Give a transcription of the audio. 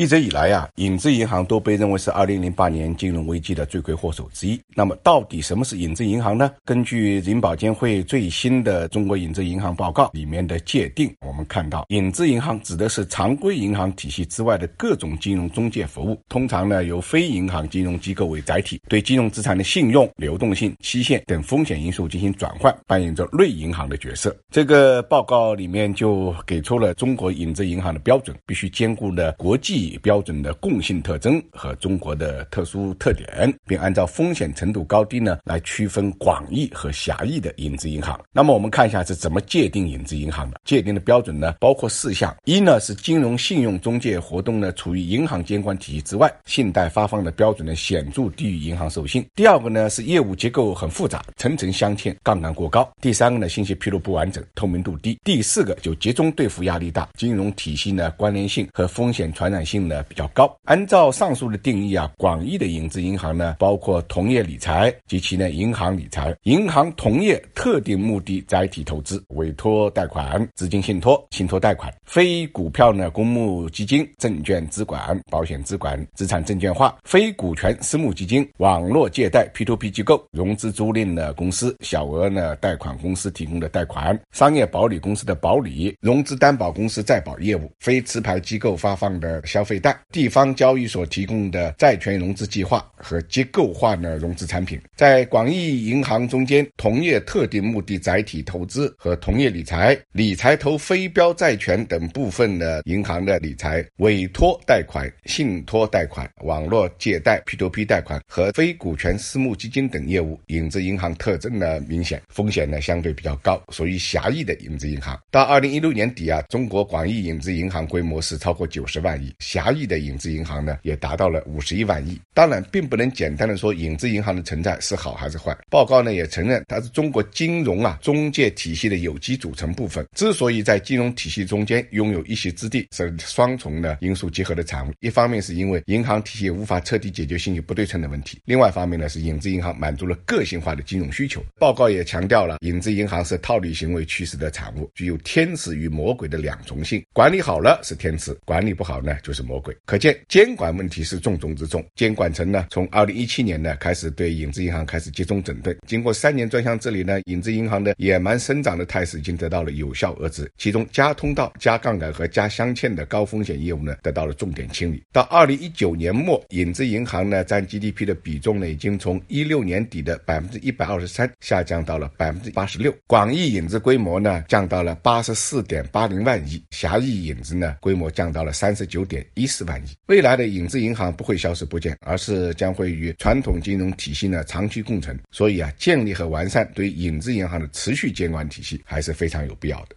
一直以来呀，影子银行都被认为是2008年金融危机的罪魁祸首之一。那么，到底什么是影子银行呢？根据银保监会最新的《中国影子银行报告》里面的界定，我们看到，影子银行指的是常规银行体系之外的各种金融中介服务，通常呢由非银行金融机构为载体，对金融资产的信用、流动性、期限等风险因素进行转换，扮演着类银行的角色。这个报告里面就给出了中国影子银行的标准，必须兼顾的国际。标准的共性特征和中国的特殊特点，并按照风险程度高低呢来区分广义和狭义的影子银行。那么我们看一下是怎么界定影子银行的？界定的标准呢包括四项：一呢是金融信用中介活动呢处于银行监管体系之外，信贷发放的标准呢显著低于银行授信；第二个呢是业务结构很复杂，层层镶嵌，杠杆过高；第三个呢信息披露不完整，透明度低；第四个就集中兑付压力大，金融体系呢关联性和风险传染性性。呢比较高。按照上述的定义啊，广义的影子银行呢，包括同业理财及其呢银行理财、银行同业特定目的载体投资、委托贷款、资金信托、信托贷款、非股票呢公募基金、证券资管、保险资管、资产证券化、非股权私募基金、网络借贷 P2P 机构、融资租赁的公司、小额呢贷款公司提供的贷款、商业保理公司的保理、融资担保公司在保业务、非持牌机构发放的消费。贷、地方交易所提供的债权融资计划和结构化的融资产品，在广义银行中间，同业特定目的载体投资和同业理财、理财投非标债权等部分的银行的理财、委托贷款、信托贷款、网络借贷 P2P 贷款和非股权私募基金等业务，影子银行特征呢明显，风险呢相对比较高，属于狭义的影子银行。到二零一六年底啊，中国广义影子银行规模是超过九十万亿。狭义的影子银行呢，也达到了五十一万亿。当然，并不能简单的说影子银行的存在是好还是坏。报告呢也承认，它是中国金融啊中介体系的有机组成部分。之所以在金融体系中间拥有一席之地，是双重的因素结合的产物。一方面是因为银行体系无法彻底解决信息不对称的问题，另外一方面呢是影子银行满足了个性化的金融需求。报告也强调了，影子银行是套利行为趋势的产物，具有天使与魔鬼的两重性。管理好了是天使，管理不好呢就是是。魔鬼，可见监管问题是重中之重。监管层呢，从二零一七年呢开始对影子银行开始集中整顿。经过三年专项治理呢，影子银行的野蛮生长的态势已经得到了有效遏制。其中加通道、加杠杆和加镶嵌的高风险业务呢，得到了重点清理。到二零一九年末，影子银行呢占 GDP 的比重呢，已经从一六年底的百分之一百二十三下降到了百分之八十六。广义影子规模呢降到了八十四点八零万亿，狭义影子呢规模降到了三十九点。一四万亿，未来的影子银行不会消失不见，而是将会与传统金融体系呢长期共存。所以啊，建立和完善对影子银行的持续监管体系还是非常有必要的。